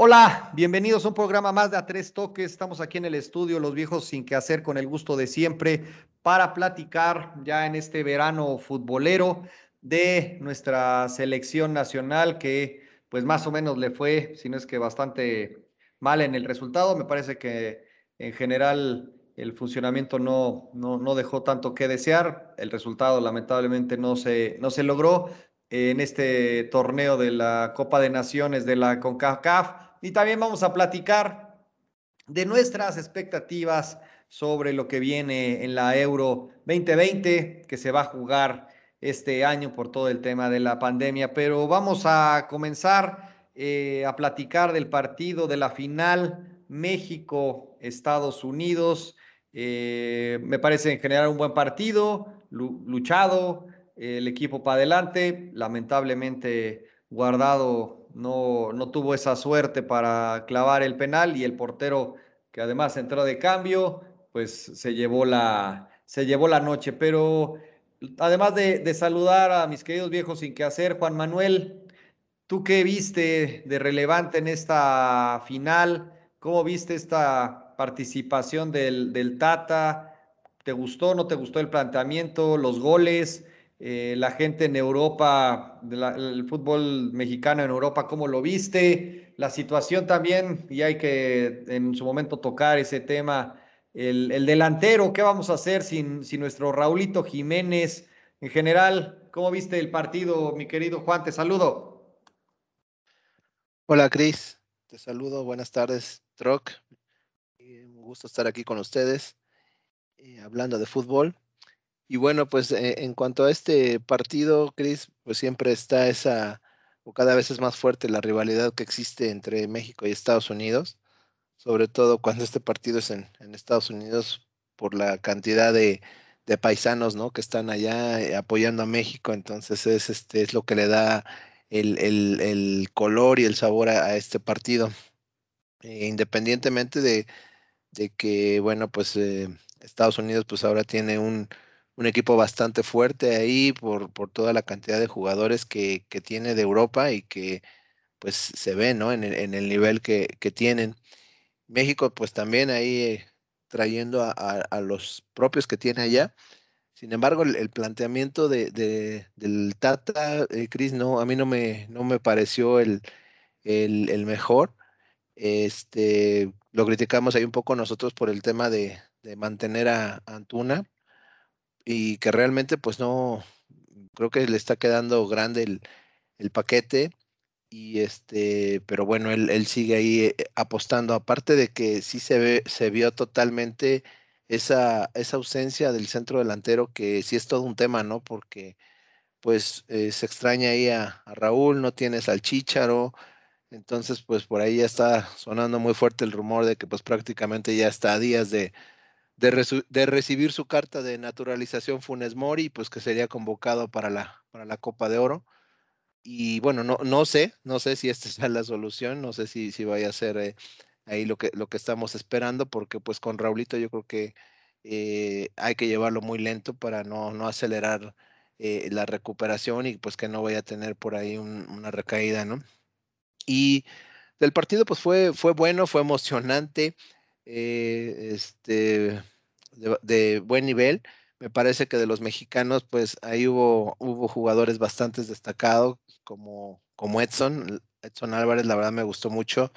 Hola, bienvenidos a un programa más de A Tres Toques. Estamos aquí en el estudio, los viejos sin que hacer, con el gusto de siempre, para platicar ya en este verano futbolero de nuestra selección nacional que pues más o menos le fue, si no es que bastante mal en el resultado. Me parece que en general el funcionamiento no, no, no dejó tanto que desear. El resultado lamentablemente no se, no se logró en este torneo de la Copa de Naciones de la CONCACAF y también vamos a platicar de nuestras expectativas sobre lo que viene en la Euro 2020, que se va a jugar este año por todo el tema de la pandemia. Pero vamos a comenzar eh, a platicar del partido de la final México-Estados Unidos. Eh, me parece en general un buen partido, luchado, el equipo para adelante, lamentablemente guardado no, no tuvo esa suerte para clavar el penal y el portero que además entró de cambio, pues se llevó la, se llevó la noche. Pero además de, saludar a mis queridos viejos sin que hacer, Juan Manuel, ¿tú qué viste de relevante en esta final? ¿Cómo viste esta participación del, del Tata? ¿Te gustó, no te gustó el planteamiento, los goles? Eh, la gente en Europa, el fútbol mexicano en Europa, ¿cómo lo viste? La situación también, y hay que en su momento tocar ese tema, el, delantero, ¿qué vamos a hacer sin, sin, nuestro Raulito Jiménez? En general, ¿cómo viste el partido, mi querido Juan? Te saludo. Hola, Cris. Te saludo. Buenas tardes, Troc. Un gusto estar aquí con ustedes, eh, hablando de fútbol. Y bueno, pues eh, en cuanto a este partido, Cris, pues siempre está esa, o cada vez es más fuerte la rivalidad que existe entre México y Estados Unidos, sobre todo cuando este partido es en, Estados Unidos por la cantidad de, paisanos, ¿no? Que están allá eh, apoyando a México, entonces es, este, es lo que le da el, color y el sabor a, este partido. Eh, independientemente de, que, bueno, pues Estados Unidos pues ahora tiene un, un equipo bastante fuerte ahí por, por toda la cantidad de jugadores que, que, tiene de Europa y que pues se ve, ¿no? En el, en el nivel que, que, tienen. México pues también ahí eh, trayendo a, a, los propios que tiene allá. Sin embargo, el, planteamiento de, de, del Tata, eh, Cris, no, a mí no me, no me pareció el, el, el, mejor. Este, lo criticamos ahí un poco nosotros por el tema de, de mantener a Antuna, y que realmente pues no, creo que le está quedando grande el, el paquete y este, pero bueno, él, él, sigue ahí eh, apostando, aparte de que sí se ve, se vio totalmente esa, esa ausencia del centro delantero, que sí es todo un tema, ¿no? Porque pues eh, se extraña ahí a, Raúl, no tienes al Chícharo, entonces pues por ahí ya está sonando muy fuerte el rumor de que pues prácticamente ya está a días de, de, recibir su carta de naturalización Funes Mori, pues que sería convocado para la, para la Copa de Oro. Y bueno, no, no sé, no sé si esta es la solución, no sé si, si vaya a ser eh, ahí lo que, lo que estamos esperando, porque pues con Raulito yo creo que eh, hay que llevarlo muy lento para no, no acelerar eh, la recuperación y pues que no vaya a tener por ahí una recaída, ¿no? Y del partido pues fue, fue bueno, fue emocionante. Eh, este, de, buen nivel. Me parece que de los mexicanos, pues ahí hubo, hubo jugadores bastante destacados, como, como Edson. Edson Álvarez, la verdad me gustó mucho.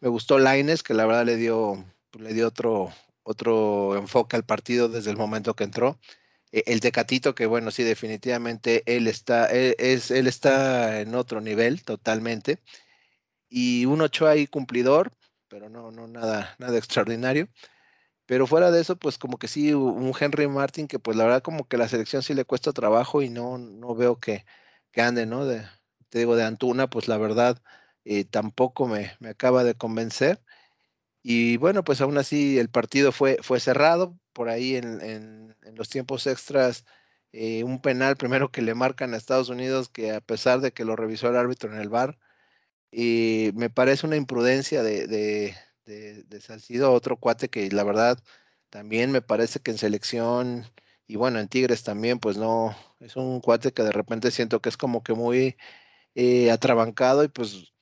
Me gustó Laines, que la verdad le dio, le dio otro, otro enfoque al partido desde el momento que entró. E, el Tecatito, que bueno, sí, definitivamente él está, él, e, es, él está en otro nivel totalmente. Y un Ochoa ahí cumplidor, pero no, no nada, nada extraordinario. Pero fuera de eso, pues como que sí, un Henry Martin que pues la verdad como que la selección sí le cuesta trabajo y no, no veo que, que ande, ¿no? De, te digo, de Antuna, pues la verdad eh, tampoco me, me, acaba de convencer. Y bueno, pues aún así el partido fue, fue cerrado. Por ahí en, en, los tiempos extras, eh, un penal primero que le marcan a Estados Unidos, que a pesar de que lo revisó el árbitro en el bar, y me parece una imprudencia de, de, de, Salcido, otro cuate que la verdad también me parece que en selección y bueno, en Tigres también, pues no, es un cuate que de repente siento que es como que muy eh, atrabancado y pues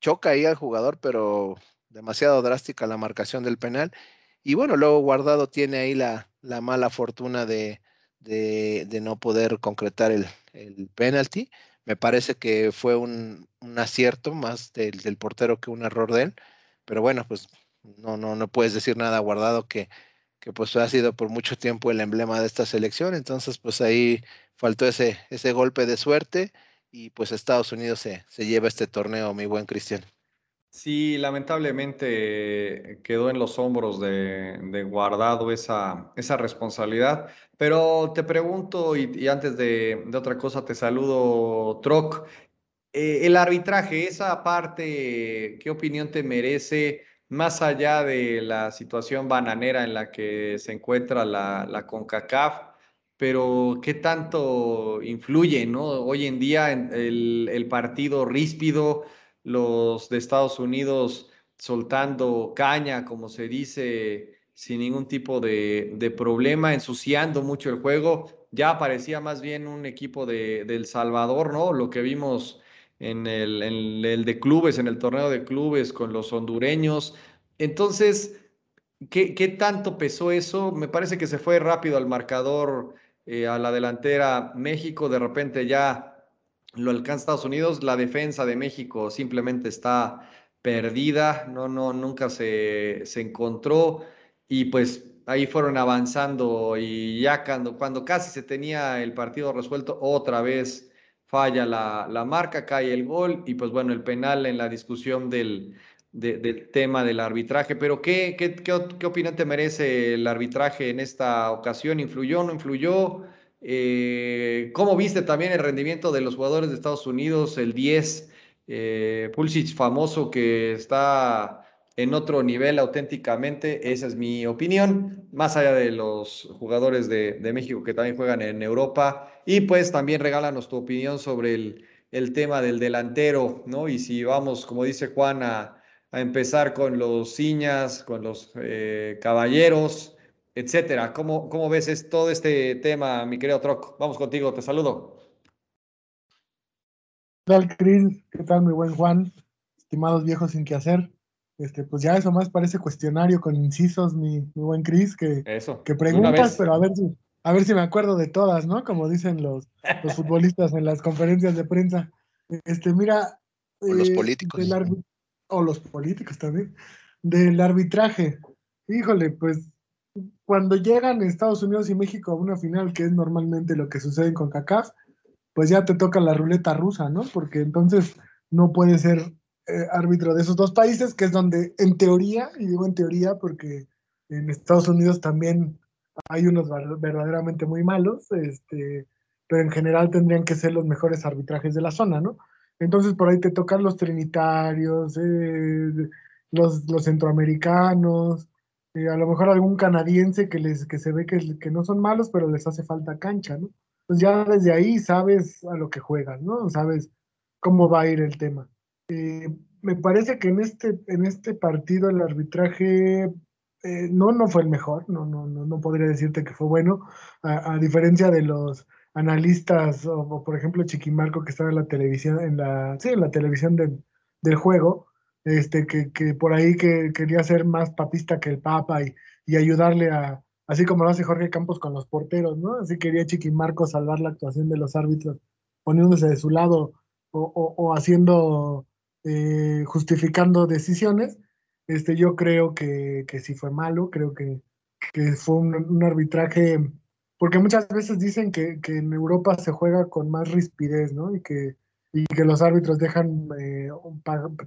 choca ahí al jugador, pero demasiado drástica la marcación del penal. Y bueno, luego Guardado tiene ahí la, la mala fortuna de, de, de, no poder concretar el, el penalti. Me parece que fue un, un acierto más del, portero que un error de él. Pero bueno, pues no, no, no puedes decir nada guardado que, que pues ha sido por mucho tiempo el emblema de esta selección. Entonces, pues ahí faltó ese, ese golpe de suerte y pues Estados Unidos se, se lleva este torneo, mi buen Cristian. Sí, lamentablemente quedó en los hombros de, Guardado esa, esa, responsabilidad. Pero te pregunto, y, antes de, otra cosa, te saludo, Troc. Eh, el arbitraje, esa parte, ¿qué opinión te merece? Más allá de la situación bananera en la que se encuentra la, la CONCACAF, pero ¿qué tanto influye, ¿no? Hoy en día el, el partido ríspido los de Estados Unidos soltando caña, como se dice, sin ningún tipo de, de problema, ensuciando mucho el juego. Ya parecía más bien un equipo de, El Salvador, ¿no? Lo que vimos en el, el, de clubes, en el torneo de clubes con los hondureños. Entonces, ¿qué, qué tanto pesó eso? Me parece que se fue rápido al marcador, eh, a la delantera México, de repente ya lo alcanza Estados Unidos, la defensa de México simplemente está perdida, no, no, nunca se, se encontró y pues ahí fueron avanzando y ya cuando, cuando casi se tenía el partido resuelto, otra vez falla la, la marca, cae el gol y pues bueno, el penal en la discusión del, de, del tema del arbitraje. Pero ¿qué, qué, qué, qué opinión te merece el arbitraje en esta ocasión? ¿Influyó, no influyó? Eh, ¿Cómo viste también el rendimiento de los jugadores de Estados Unidos? El 10, eh, famoso que está en otro nivel auténticamente, esa es mi opinión, más allá de los jugadores de, México que también juegan en Europa. Y pues también regálanos tu opinión sobre el, el tema del delantero, ¿no? Y si vamos, como dice Juan, a, a empezar con los ciñas, con los eh, caballeros etcétera. ¿Cómo, cómo ves es, todo este tema, mi querido Troc? Vamos contigo, te saludo. ¿Qué tal, Cris? ¿Qué tal, mi buen Juan? Estimados viejos sin qué hacer. Este, pues ya eso más parece cuestionario con incisos, mi, mi buen Cris, que, eso, que preguntas, pero a ver si, a ver si me acuerdo de todas, ¿no? Como dicen los, los futbolistas en las conferencias de prensa. Este, mira. O los eh, políticos. o los políticos también. Del arbitraje. Híjole, pues cuando llegan Estados Unidos y México a una final, que es normalmente lo que sucede con CACAF, pues ya te toca la ruleta rusa, ¿no? Porque entonces no puede ser eh, árbitro de esos dos países, que es donde en teoría, y digo en teoría porque en Estados Unidos también hay unos verdaderamente muy malos, este, pero en general tendrían que ser los mejores arbitrajes de la zona, ¿no? Entonces por ahí te tocan los trinitarios, eh, los, los centroamericanos, eh, a lo mejor algún canadiense que, les, que se ve que, que no son malos, pero les hace falta cancha, ¿no? Pues ya desde ahí sabes a lo que juegan, ¿no? Sabes cómo va a ir el tema. Eh, me parece que en este, en este partido el arbitraje eh, no, no fue el mejor, no, no, no, no podría decirte que fue bueno, a, diferencia de los analistas, o, o, por ejemplo Chiquimarco que estaba en la televisión, en la, sí, en la televisión de, del juego, este, que, por ahí que quería ser más papista que el Papa y, y, ayudarle a, así como lo hace Jorge Campos con los porteros, ¿no? Así quería Chiquimarco salvar la actuación de los árbitros, poniéndose de su lado o, o, o haciendo, eh, justificando decisiones. Este, yo creo que, que sí fue malo, creo que, que fue un, un, arbitraje, porque muchas veces dicen que, que en Europa se juega con más rispidez, ¿no? Y que, y que los árbitros dejan eh,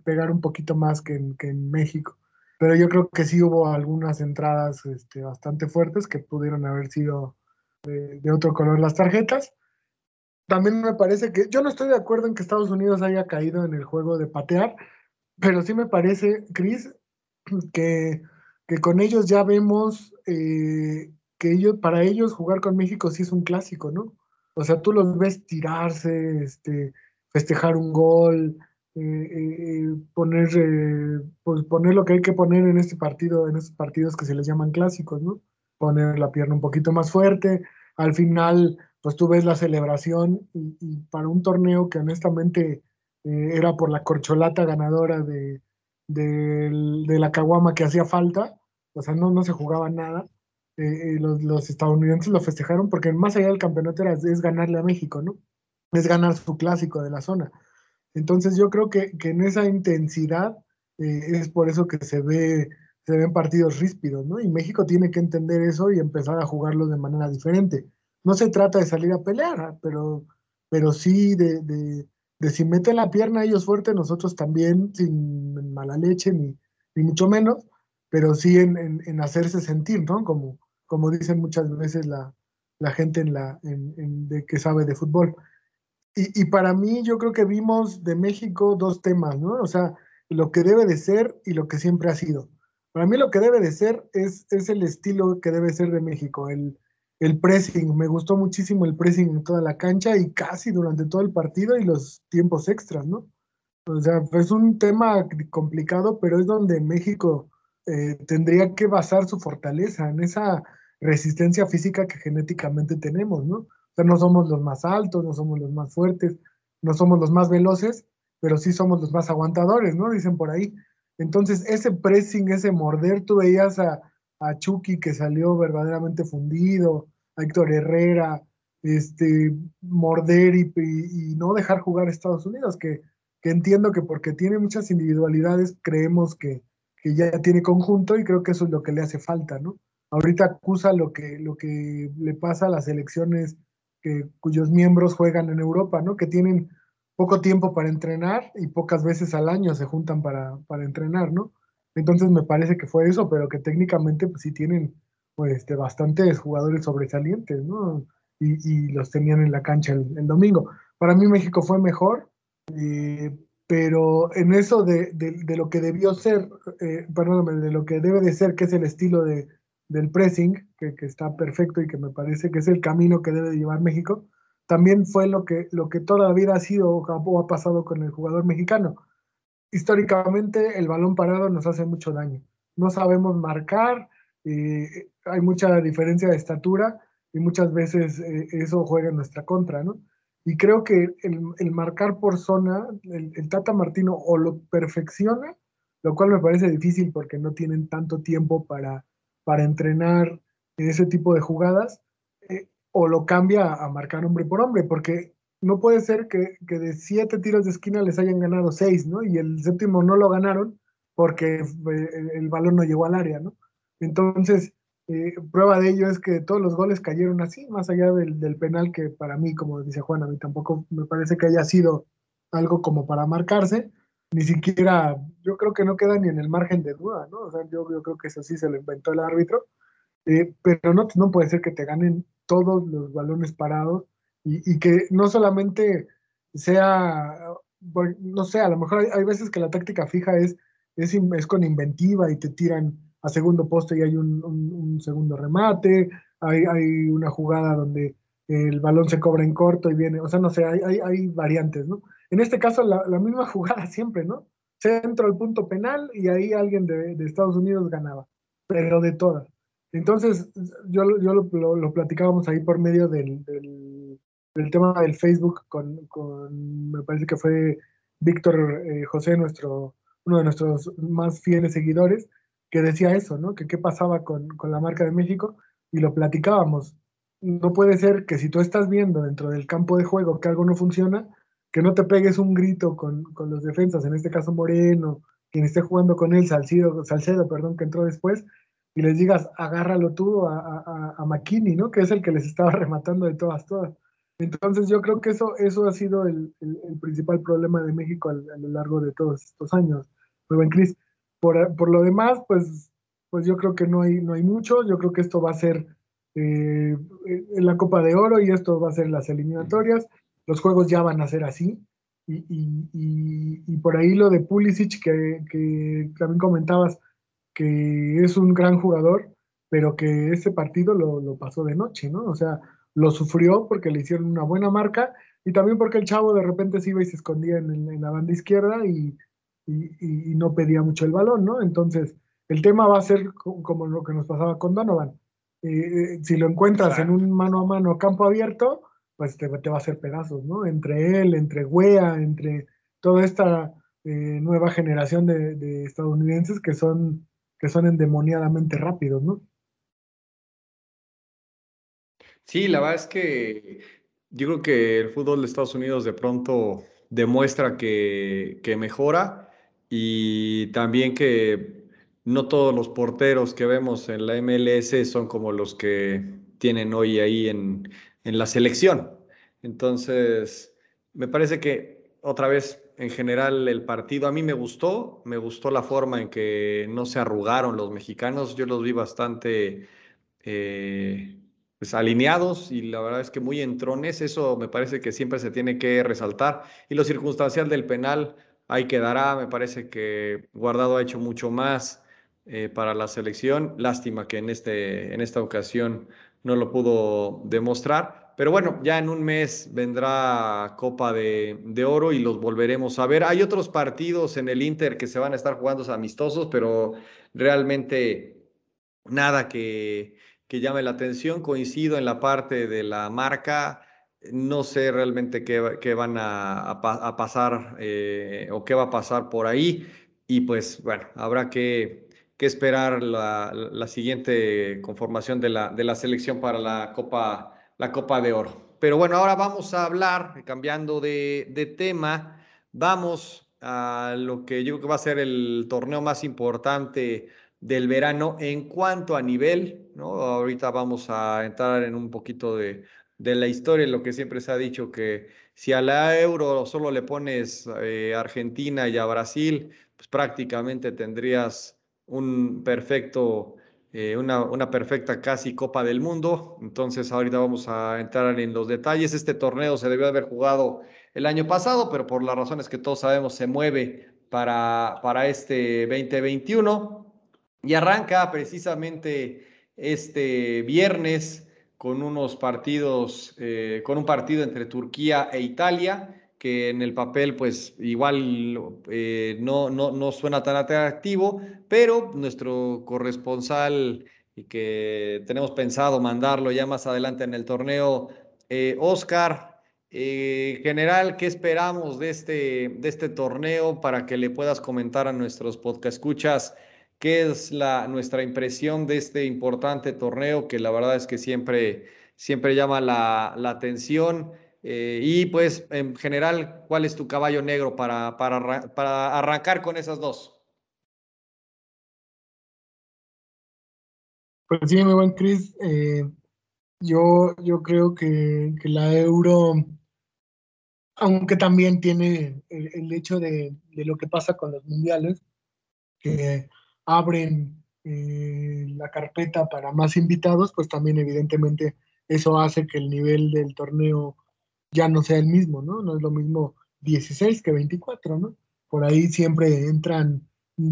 pegar un poquito más que en, que en, México. Pero yo creo que sí hubo algunas entradas este, bastante fuertes que pudieron haber sido de, de, otro color las tarjetas. También me parece que yo no estoy de acuerdo en que Estados Unidos haya caído en el juego de patear, pero sí me parece, Chris, que, que con ellos ya vemos eh, que ellos, para ellos jugar con México sí es un clásico, ¿no? O sea, tú los ves tirarse, este, festejar un gol, eh, eh, poner, eh, pues poner lo que hay que poner en este partido, en estos partidos que se les llaman clásicos, ¿no? Poner la pierna un poquito más fuerte. Al final, pues tú ves la celebración y, para un torneo que honestamente eh, era por la corcholata ganadora de, de, la caguama que hacía falta, o sea, no, no se jugaba nada. Eh, los, los, estadounidenses lo festejaron porque más allá del campeonato era, es ganarle a México, ¿no? Es ganar su clásico de la zona. Entonces yo creo que, que en esa intensidad es por eso que se ve se ven partidos ríspidos, ¿no? Y México tiene que entender eso y empezar a jugarlo de manera diferente. No se trata de salir a pelear, ¿ah? pero, pero sí de, de, de si meten la pierna ellos fuerte, nosotros también, sin mala leche ni, ni mucho menos, pero sí en, en, hacerse sentir, ¿no? Como, como dicen muchas veces la, la gente en la, en, de que sabe de fútbol. Y, para mí yo creo que vimos de México dos temas, ¿no? O sea, lo que debe de ser y lo que siempre ha sido. Para mí lo que debe de ser es, es el estilo que debe ser de México, el, el pressing. Me gustó muchísimo el pressing en toda la cancha y casi durante todo el partido y los tiempos extras, ¿no? O sea, es un tema complicado, pero es donde México eh, tendría que basar su fortaleza en esa resistencia física que genéticamente tenemos, ¿no? Sea, no somos los más altos, no somos los más fuertes, no somos los más veloces, pero sí somos los más aguantadores, ¿no? Dicen por ahí. Entonces, ese pressing, ese morder, tú veías a, a Chucky que salió verdaderamente fundido, a Héctor Herrera, este, morder y, no dejar jugar a Estados Unidos, que, que, entiendo que porque tiene muchas individualidades, creemos que, que, ya tiene conjunto y creo que eso es lo que le hace falta, ¿no? Ahorita acusa lo que, lo que le pasa a las elecciones que, cuyos miembros juegan en Europa, ¿no? Que tienen poco tiempo para entrenar y pocas veces al año se juntan para, para entrenar, ¿no? Entonces me parece que fue eso, pero que técnicamente pues, sí tienen pues, este, bastantes jugadores sobresalientes, ¿no? Y, y los tenían en la cancha el, domingo. Para mí México fue mejor, eh, pero en eso de, de, lo que debió ser, eh, perdón, de lo que debe de ser, que es el estilo de, del pressing, que, está perfecto y que me parece que es el camino que debe llevar México, también fue lo que, lo que toda la vida ha sido o ha pasado con el jugador mexicano. Históricamente el balón parado nos hace mucho daño. No sabemos marcar, hay mucha diferencia de estatura y muchas veces eh, eso juega en nuestra contra, ¿no? Y creo que el, marcar por zona, el, Tata Martino o lo perfecciona, lo cual me parece difícil porque no tienen tanto tiempo para, para entrenar ese tipo de jugadas, o lo cambia a marcar hombre por hombre, porque no puede ser que, de siete tiros de esquina les hayan ganado seis, ¿no? Y el séptimo no lo ganaron porque eh, el balón no llegó al área, ¿no? Entonces, eh, prueba de ello es que todos los goles cayeron así, más allá del, penal que para mí, como dice Juan, a mí tampoco me parece que haya sido algo como para marcarse, ni siquiera, yo creo que no queda ni en el margen de duda, ¿no? O sea, yo, yo creo que eso sí se lo inventó el árbitro, eh, pero no, no puede ser que te ganen todos los balones parados y, que no solamente sea, no sé, a lo mejor hay, veces que la táctica fija es, es, es, con inventiva y te tiran a segundo poste y hay un, segundo remate, hay, hay, una jugada donde el balón se cobra en corto y viene, o sea, no sé, hay, hay, hay variantes, ¿no? En este caso, la, misma jugada siempre, ¿no? Centro al punto penal y ahí alguien de, Estados Unidos ganaba, pero de todas. Entonces, yo, lo, platicábamos ahí por medio del, tema del Facebook con, con, me parece que fue Víctor eh, José, nuestro, uno de nuestros más fieles seguidores, que decía eso, ¿no? Que qué pasaba con la marca de México y lo platicábamos. No puede ser que si tú estás viendo dentro del campo de juego que algo no funciona, que no te pegues un grito con, con los defensas, en este caso Moreno, quien esté jugando con él, Salcido, Salcedo, perdón, que entró después, y les digas, agárralo tú a, a, a McKinney, ¿no? Que es el que les estaba rematando de todas, todas. Entonces yo creo que eso, eso ha sido el, el, principal problema de México a, lo largo de todos estos años. Muy buen, Cris. Por, por, lo demás, pues, pues yo creo que no hay, no hay mucho. Yo creo que esto va a ser eh, en la Copa de Oro y esto va a ser las eliminatorias. Los juegos ya van a ser así. Y, y, y, y por ahí lo de Pulisic que, que también comentabas, que es un gran jugador, pero que ese partido lo, lo, pasó de noche, ¿no? O sea, lo sufrió porque le hicieron una buena marca y también porque el chavo de repente se iba y se escondía en, en la banda izquierda y, y, y, no pedía mucho el balón, ¿no? Entonces, el tema va a ser como lo que nos pasaba con Donovan. Eh, eh, si lo encuentras en un mano a mano campo abierto, pues te, va a hacer pedazos, ¿no? Entre él, entre Wea, entre toda esta eh, nueva generación de, estadounidenses que son, que son endemoniadamente rápidos, ¿no? Sí, la verdad es que yo creo que el fútbol de Estados Unidos de pronto demuestra que, que mejora y también que no todos los porteros que vemos en la MLS son como los que tienen hoy ahí en, en la selección. Entonces, me parece que otra vez, en general, el partido a mí me gustó, me gustó la forma en que no se arrugaron los mexicanos, yo los vi bastante eh, pues, alineados y la verdad es que muy entrones, eso me parece que siempre se tiene que resaltar. Y lo circunstancial del penal, ahí quedará, me parece que Guardado ha hecho mucho más eh, para la selección, lástima que en, este, en esta ocasión no lo pudo demostrar pero bueno, ya en un mes vendrá Copa de, Oro y los volveremos a ver. Hay otros partidos en el Inter que se van a estar jugando amistosos, pero realmente nada que, llame la atención. Coincido en la parte de la marca. No sé realmente qué, van a, pasar eh, o qué va a pasar por ahí. Y pues bueno, habrá que, esperar la, siguiente conformación de la, de la selección para la Copa la Copa de Oro. Pero bueno, ahora vamos a hablar, cambiando de, tema, vamos a lo que yo creo que va a ser el torneo más importante del verano en cuanto a nivel, ¿no? Ahorita vamos a entrar en un poquito de, la historia, lo que siempre se ha dicho que si a la euro solo le pones eh, Argentina y a Brasil, pues prácticamente tendrías un perfecto eh, una, perfecta casi Copa del Mundo. Entonces ahorita vamos a entrar en los detalles. Este torneo se debió haber jugado el año pasado, pero por las razones que todos sabemos se mueve para, para este 2021 y arranca precisamente este viernes con unos partidos, eh, con un partido entre Turquía e Italia que en el papel pues igual eh, no, no, no, suena tan atractivo, pero nuestro corresponsal y que tenemos pensado mandarlo ya más adelante en el torneo, eh, Oscar, eh, general, ¿qué esperamos de este, de este torneo para que le puedas comentar a nuestros podcast escuchas? ¿Qué es la, nuestra impresión de este importante torneo que la verdad es que siempre, siempre llama la, la atención? Eh, y pues, en general, ¿cuál es tu caballo negro para, para, para arrancar con esas dos? Pues sí, mi buen Chris. Eh, yo, yo creo que, la euro, aunque también tiene el, hecho de, lo que pasa con los mundiales, que abren eh, la carpeta para más invitados, pues también evidentemente eso hace que el nivel del torneo ya no sea el mismo, ¿no? No es lo mismo 16 que 24, ¿no? Por ahí siempre entran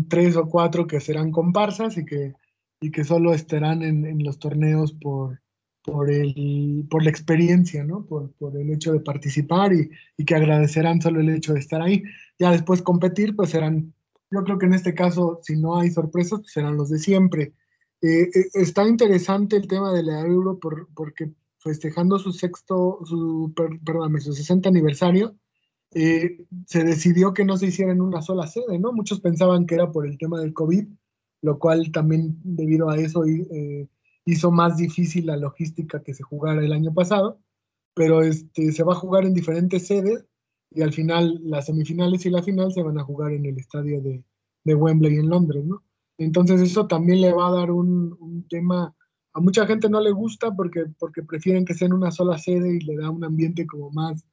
tres o cuatro que serán comparsas y que, y que solo estarán en, los torneos por, por, el, por la experiencia, ¿no? Por, por el hecho de participar y, y, que agradecerán solo el hecho de estar ahí. Ya después competir, pues serán, yo creo que en este caso, si no hay sorpresas, pues serán los de siempre. Eh, eh, está interesante el tema de la Euro por, porque festejando su sexto, su, perdón, su 60 aniversario, eh, se decidió que no se hiciera en una sola sede, ¿no? Muchos pensaban que era por el tema del COVID, lo cual también debido a eso eh, hizo más difícil la logística que se jugara el año pasado, pero este, se va a jugar en diferentes sedes y al final las semifinales y la final se van a jugar en el estadio de, de Wembley en Londres, ¿no? Entonces eso también le va a dar un tema a mucha gente no le gusta porque, porque prefieren que sea en una sola sede y le da un ambiente como más,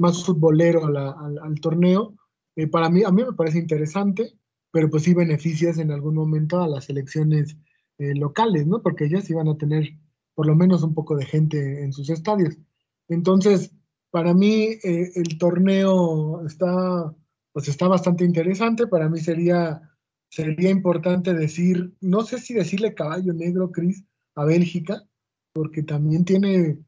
más futbolero al, torneo. Eh, para mí, a mí me parece interesante, pero pues sí beneficias en algún momento a las elecciones eh, locales, ¿no? Porque ellas iban a tener por lo menos un poco de gente en sus estadios. Entonces, para mí eh, el torneo está, pues está bastante interesante. Para mí sería, sería importante decir, no sé si decirle caballo negro, Cris, a Bélgica, porque también tiene,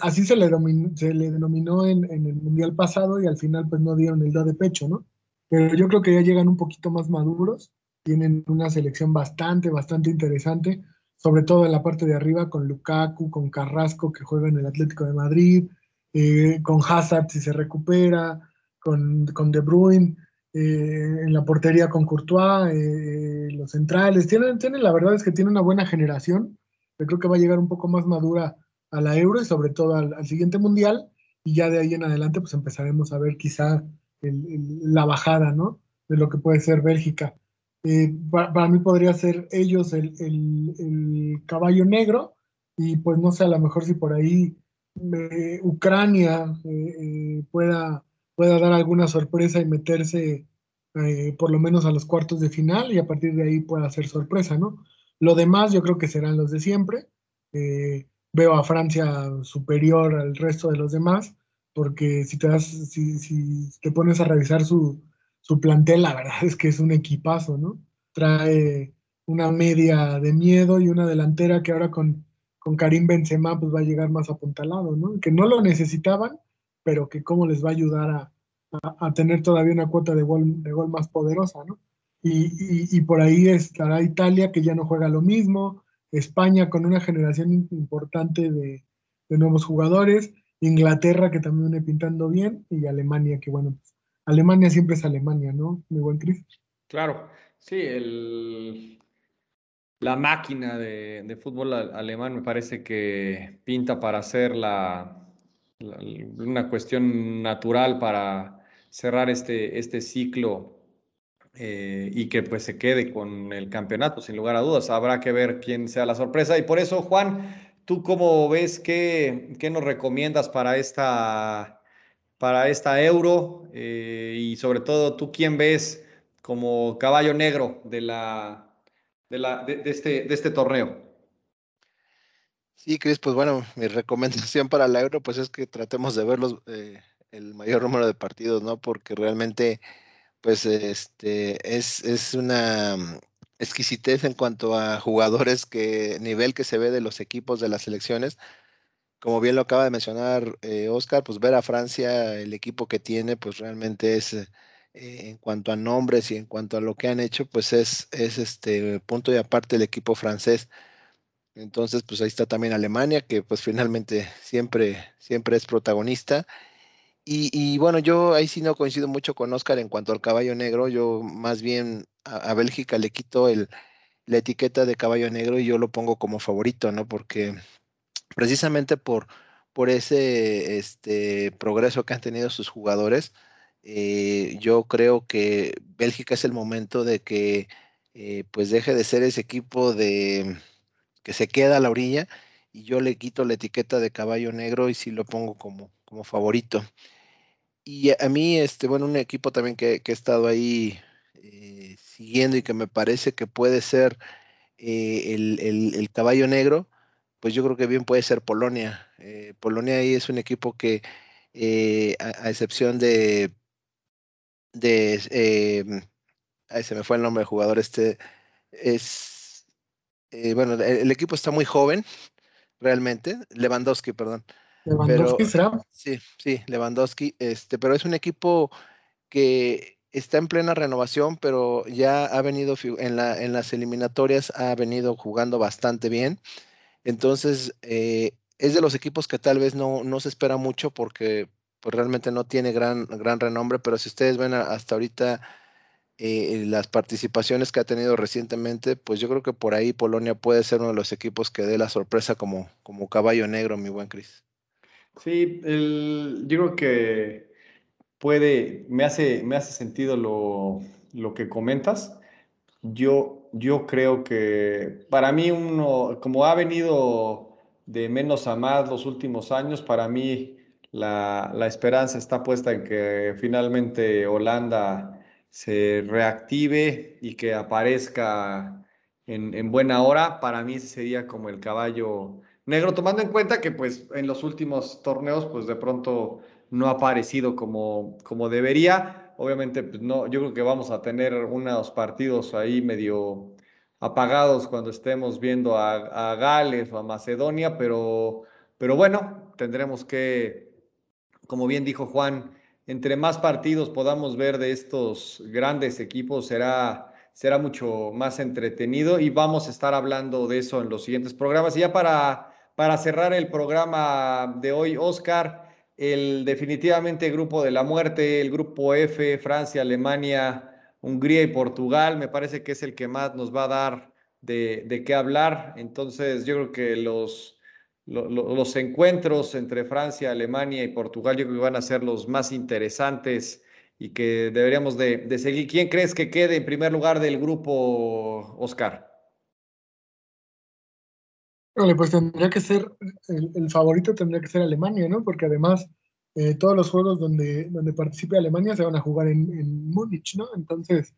así se le, se le denominó en, el Mundial pasado y al final pues no dieron el do de pecho, ¿no? Pero yo creo que ya llegan un poquito más maduros, tienen una selección bastante, bastante interesante, sobre todo en la parte de arriba con Lukaku, con Carrasco que juega en el Atlético de Madrid, eh, con Hazard si se recupera, con, con De Bruyne, eh, en la portería con Courtois, eh, los centrales. Tienen, tienen, la verdad es que tiene una buena generación. Yo creo que va a llegar un poco más madura a la Euro y sobre todo al, siguiente Mundial. Y ya de ahí en adelante, pues empezaremos a ver quizá la bajada, ¿no? De lo que puede ser Bélgica. Eh, para, mí podría ser ellos el, caballo negro y pues no sé, a lo mejor si por ahí Ucrania pueda pueda dar alguna sorpresa y meterse eh, por lo menos a los cuartos de final y a partir de ahí pueda hacer sorpresa, ¿no? Lo demás yo creo que serán los de siempre. Eh, veo a Francia superior al resto de los demás, porque si te, das, si, si te pones a revisar su, su plantel, la verdad es que es un equipazo, ¿no? Trae una media de miedo y una delantera que ahora con, Karim Benzema pues va a llegar más apuntalado, ¿no? Que no lo necesitaban, pero que cómo les va a ayudar a, a, tener todavía una cuota de gol, de gol más poderosa, ¿no? Y, por ahí estará Italia, que ya no juega lo mismo, España con una generación importante de, nuevos jugadores, Inglaterra, que también viene pintando bien, y Alemania, que bueno, pues, Alemania siempre es Alemania, ¿no? Mi buen Cris. Claro, sí, el, la máquina de, de, fútbol alemán me parece que pinta para ser la, una cuestión natural para cerrar este, este ciclo eh, y que pues se quede con el campeonato, sin lugar a dudas. Habrá que ver quién sea la sorpresa. Y por eso, Juan, ¿tú cómo ves qué, qué nos recomiendas para esta, para esta euro? Eh, y sobre todo, ¿tú quién ves como caballo negro de, la, de, la, de este, de este torneo? Sí, Cris, pues bueno, mi recomendación para la Euro, pues es que tratemos de verlos eh, el mayor número de partidos, ¿no? Porque realmente, pues, este, es, es una mm, exquisitez en cuanto a jugadores que, nivel que se ve de los equipos de las selecciones. Como bien lo acaba de mencionar eh, Oscar, pues ver a Francia, el equipo que tiene, pues realmente es, eh, en cuanto a nombres y en cuanto a lo que han hecho, pues es, es este punto y aparte el equipo francés. Entonces, pues ahí está también Alemania, que pues finalmente siempre, siempre es protagonista. Y, bueno, yo ahí sí no coincido mucho con Oscar en cuanto al caballo negro. Yo más bien a, Bélgica le quito el, la etiqueta de caballo negro y yo lo pongo como favorito, ¿no? Porque precisamente por, por ese este, progreso que han tenido sus jugadores, eh, yo creo que Bélgica es el momento de que eh, pues deje de ser ese equipo de que se queda a la orilla y yo le quito la etiqueta de caballo negro y sí lo pongo como, como favorito. Y a mí, este, bueno, un equipo también que, he estado ahí eh, siguiendo y que me parece que puede ser eh, el, caballo negro, pues yo creo que bien puede ser Polonia. Eh, Polonia ahí es un equipo que, a, excepción de, de ahí se me fue el nombre del jugador, este es bueno, el, equipo está muy joven, realmente. Lewandowski, perdón. Lewandowski será. Sí, sí, Lewandowski. Este, pero es un equipo que está en plena renovación, pero ya ha venido en, la, en las eliminatorias, ha venido jugando bastante bien. Entonces, eh, es de los equipos que tal vez no, no se espera mucho porque pues, realmente no tiene gran, gran renombre, pero si ustedes ven hasta ahorita eh, las participaciones que ha tenido recientemente, pues yo creo que por ahí Polonia puede ser uno de los equipos que dé la sorpresa como, como caballo negro, mi buen Cris. Sí, el, yo creo que puede, me hace, me hace sentido lo, lo que comentas. Yo, yo creo que para mí uno, como ha venido de menos a más los últimos años, para mí la, la esperanza está puesta en que finalmente Holanda se reactive y que aparezca en, buena hora, para mí sería como el caballo negro, tomando en cuenta que pues en los últimos torneos pues de pronto no ha aparecido como, como debería. Obviamente pues no, yo creo que vamos a tener unos partidos ahí medio apagados cuando estemos viendo a, a Gales o a Macedonia, pero, pero bueno, tendremos que, como bien dijo Juan, entre más partidos podamos ver de estos grandes equipos, será, será mucho más entretenido y vamos a estar hablando de eso en los siguientes programas. Y ya para, para cerrar el programa de hoy, Oscar, el definitivamente grupo de la muerte, el grupo F, Francia, Alemania, Hungría y Portugal, me parece que es el que más nos va a dar de, qué hablar. Entonces, yo creo que los, los, encuentros entre Francia, Alemania y Portugal, yo creo que van a ser los más interesantes y que deberíamos de, de seguir. ¿Quién crees que quede en primer lugar del grupo, Oscar? Vale, pues tendría que ser, el, favorito tendría que ser Alemania, ¿no? Porque además eh, todos los juegos donde, donde participe Alemania se van a jugar en, en Múnich, ¿no? Entonces,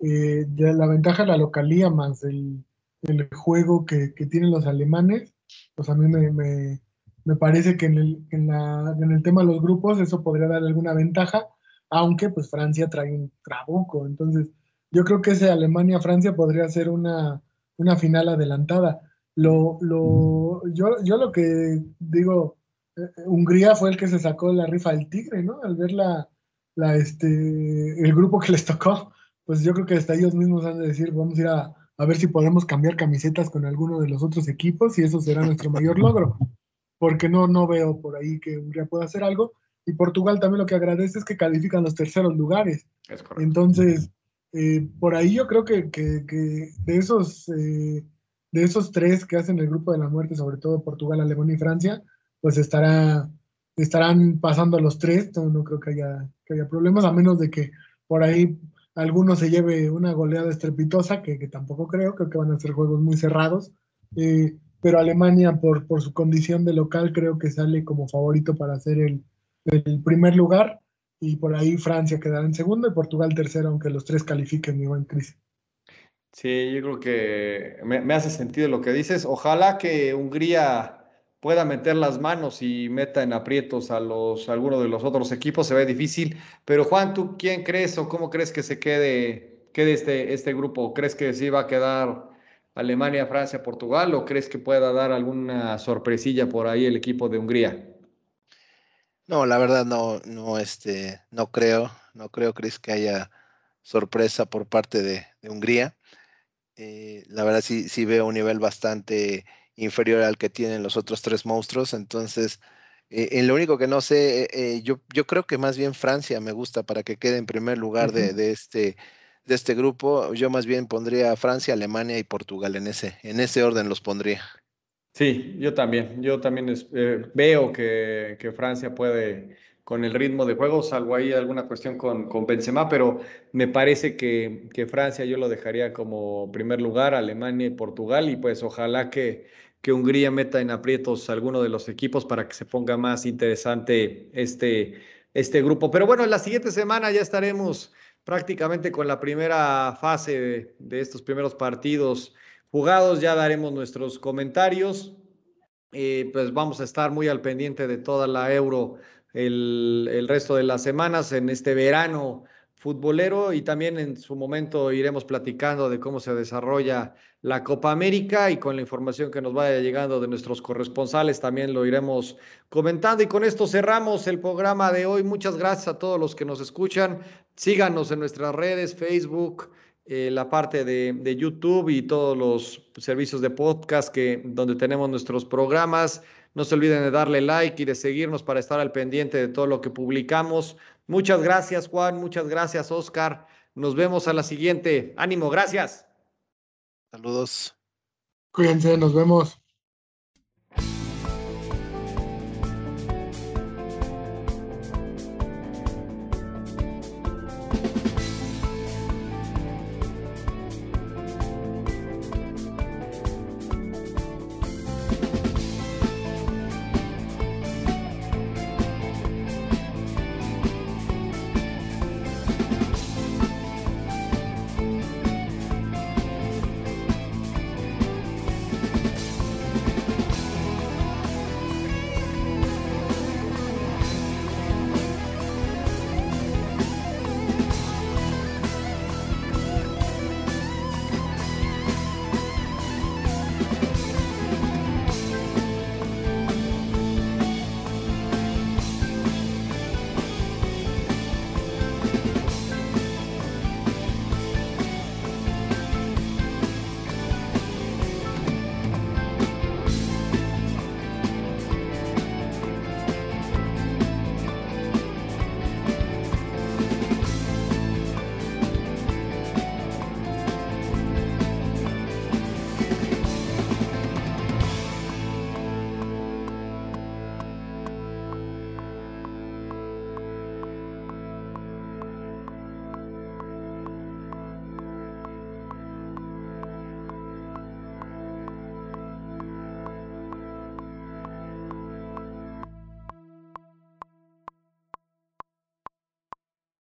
eh, la ventaja de la localía más el, el juego que, que, tienen los alemanes, pues a mí me, me, me parece que en el, en, la, en el tema de los grupos eso podría dar alguna ventaja, aunque pues Francia trae un trabuco. Entonces, yo creo que ese Alemania-Francia podría ser una, una final adelantada lo, lo, yo, yo lo que digo, eh, Hungría fue el que se sacó la rifa del tigre, ¿no? Al ver la, la, este, el grupo que les tocó, pues yo creo que hasta ellos mismos han de decir, vamos a ir a, a ver si podemos cambiar camisetas con alguno de los otros equipos y eso será nuestro mayor logro, porque no, no veo por ahí que Hungría pueda hacer algo. Y Portugal también lo que agradece es que califican los terceros lugares. Entonces, eh, por ahí yo creo que, que, que de esos... Eh, de esos tres que hacen el grupo de la muerte, sobre todo Portugal, Alemania y Francia, pues estará, estarán pasando los tres, no, creo que haya, que haya problemas, a menos de que por ahí alguno se lleve una goleada estrepitosa, que, tampoco creo, creo que van a ser juegos muy cerrados, eh, pero Alemania por, su condición de local creo que sale como favorito para el, el primer lugar, y por ahí Francia quedará en segundo y Portugal tercero, aunque los tres califiquen, mi buen Cris. Sí, yo creo que me, hace sentido lo que dices. Ojalá que Hungría pueda meter las manos y meta en aprietos a los a de los otros equipos. Se ve difícil. Pero Juan, ¿tú quién crees o cómo crees que se quede, quede este, este grupo? ¿Crees que sí va a quedar Alemania, Francia, Portugal? ¿O crees que pueda dar alguna sorpresilla por ahí el equipo de Hungría? No, la verdad no, no, este, no creo, no creo, Cris, que haya sorpresa por parte de Hungría. Eh, la verdad sí, sí veo un nivel bastante inferior al que tienen los otros tres monstruos. Entonces, eh, en lo único que no sé, eh, yo, yo creo que más bien Francia me gusta para que quede en primer lugar uh -huh. de, de, este, de este grupo. Yo más bien pondría Francia, Alemania y Portugal en ese, en ese orden los pondría. Sí, yo también. Yo también es, eh, veo que, que Francia puede con el ritmo de juego, salvo ahí alguna cuestión con, con Benzema, pero me parece que, que, Francia yo lo dejaría como primer lugar, Alemania y Portugal, y pues ojalá que, que Hungría meta en aprietos alguno de los equipos para que se ponga más interesante este, este grupo. Pero bueno, en la siguiente semana ya estaremos prácticamente con la primera fase de, de estos primeros partidos jugados, ya daremos nuestros comentarios. Eh, pues vamos a estar muy al pendiente de toda la Euro el, el, resto de las semanas en este verano futbolero y también en su momento iremos platicando de cómo se desarrolla la Copa América y con la información que nos vaya llegando de nuestros corresponsales también lo iremos comentando y con esto cerramos el programa de hoy. Muchas gracias a todos los que nos escuchan. Síganos en nuestras redes, Facebook, eh, la parte de, de, YouTube y todos los servicios de podcast que, donde tenemos nuestros programas. No se olviden de darle like y de seguirnos para estar al pendiente de todo lo que publicamos. Muchas gracias, Juan. Muchas gracias, Oscar. Nos vemos a la siguiente. Ánimo, gracias. Saludos. Cuídense, nos vemos.